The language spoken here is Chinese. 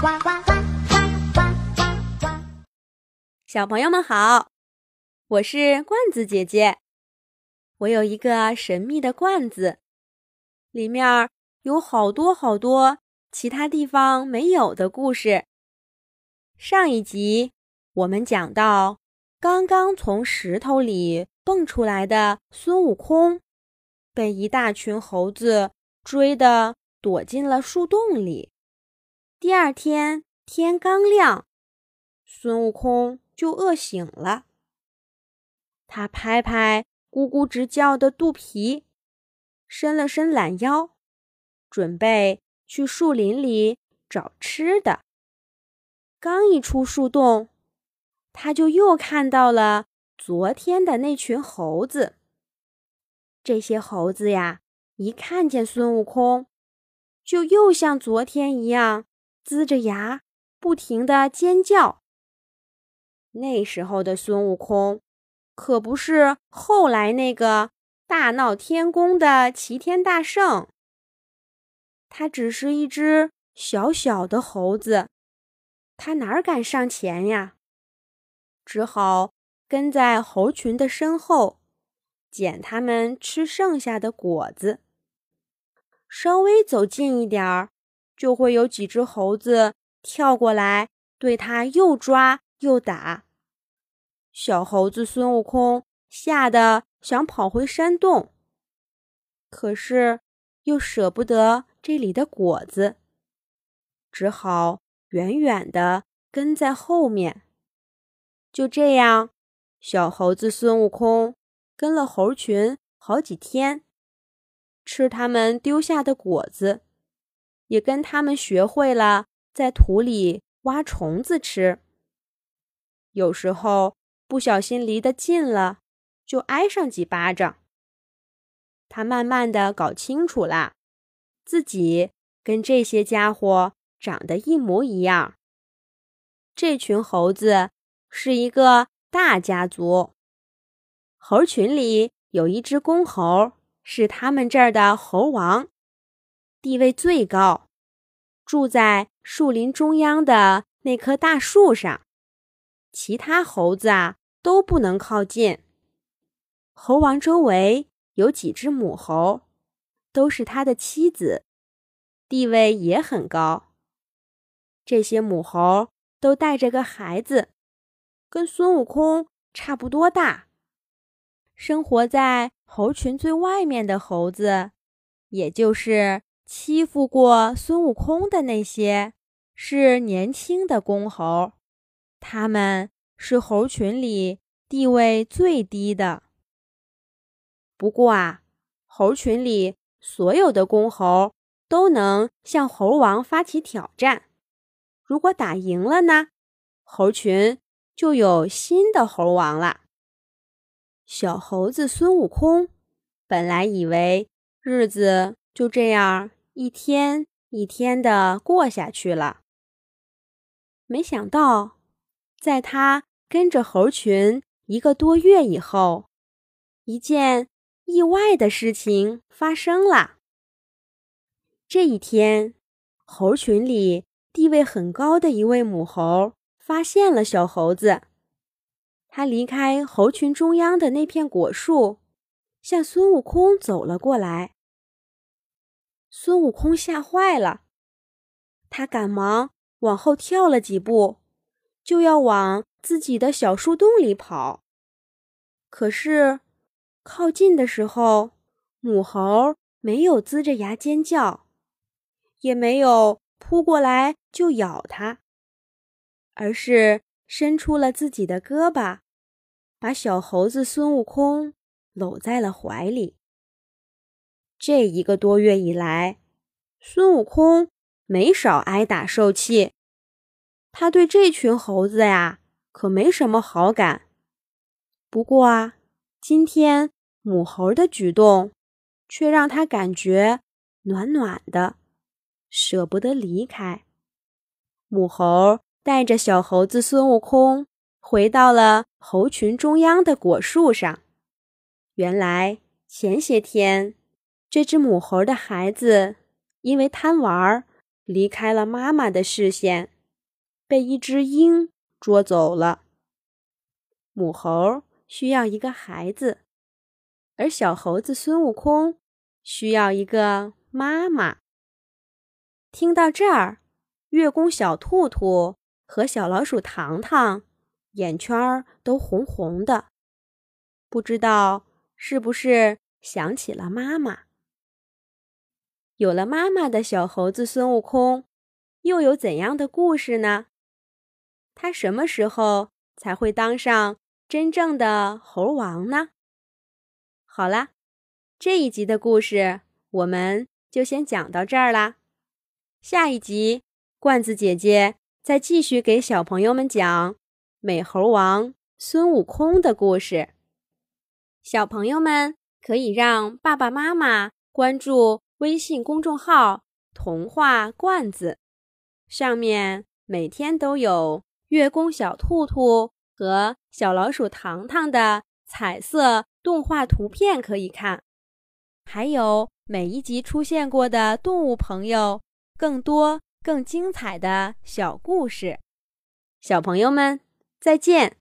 呱呱呱呱呱呱呱！小朋友们好，我是罐子姐姐。我有一个神秘的罐子，里面有好多好多其他地方没有的故事。上一集我们讲到，刚刚从石头里蹦出来的孙悟空，被一大群猴子追的躲进了树洞里。第二天天刚亮，孙悟空就饿醒了。他拍拍咕咕直叫的肚皮，伸了伸懒腰，准备去树林里找吃的。刚一出树洞，他就又看到了昨天的那群猴子。这些猴子呀，一看见孙悟空，就又像昨天一样龇着牙，不停的尖叫。那时候的孙悟空，可不是后来那个大闹天宫的齐天大圣，他只是一只小小的猴子。他哪敢上前呀？只好跟在猴群的身后，捡他们吃剩下的果子。稍微走近一点儿，就会有几只猴子跳过来，对他又抓又打。小猴子孙悟空吓得想跑回山洞，可是又舍不得这里的果子，只好。远远的跟在后面，就这样，小猴子孙悟空跟了猴群好几天，吃他们丢下的果子，也跟他们学会了在土里挖虫子吃。有时候不小心离得近了，就挨上几巴掌。他慢慢的搞清楚了，自己跟这些家伙。长得一模一样。这群猴子是一个大家族。猴群里有一只公猴，是他们这儿的猴王，地位最高，住在树林中央的那棵大树上，其他猴子啊都不能靠近。猴王周围有几只母猴，都是他的妻子，地位也很高。这些母猴都带着个孩子，跟孙悟空差不多大。生活在猴群最外面的猴子，也就是欺负过孙悟空的那些，是年轻的公猴。他们是猴群里地位最低的。不过啊，猴群里所有的公猴都能向猴王发起挑战。如果打赢了呢，猴群就有新的猴王了。小猴子孙悟空本来以为日子就这样一天一天的过下去了，没想到，在他跟着猴群一个多月以后，一件意外的事情发生了。这一天，猴群里。地位很高的一位母猴发现了小猴子，他离开猴群中央的那片果树，向孙悟空走了过来。孙悟空吓坏了，他赶忙往后跳了几步，就要往自己的小树洞里跑。可是靠近的时候，母猴没有龇着牙尖叫，也没有。扑过来就咬他，而是伸出了自己的胳膊，把小猴子孙悟空搂在了怀里。这一个多月以来，孙悟空没少挨打受气，他对这群猴子呀可没什么好感。不过啊，今天母猴的举动却让他感觉暖暖的。舍不得离开，母猴带着小猴子孙悟空回到了猴群中央的果树上。原来前些天，这只母猴的孩子因为贪玩，离开了妈妈的视线，被一只鹰捉走了。母猴需要一个孩子，而小猴子孙悟空需要一个妈妈。听到这儿，月宫小兔兔和小老鼠糖糖眼圈都红红的，不知道是不是想起了妈妈。有了妈妈的小猴子孙悟空，又有怎样的故事呢？他什么时候才会当上真正的猴王呢？好啦，这一集的故事我们就先讲到这儿啦。下一集，罐子姐姐再继续给小朋友们讲美猴王孙悟空的故事。小朋友们可以让爸爸妈妈关注。微信公众号“童话罐子”上面每天都有月宫小兔兔和小老鼠糖糖的彩色动画图片可以看，还有每一集出现过的动物朋友更多更精彩的小故事。小朋友们，再见。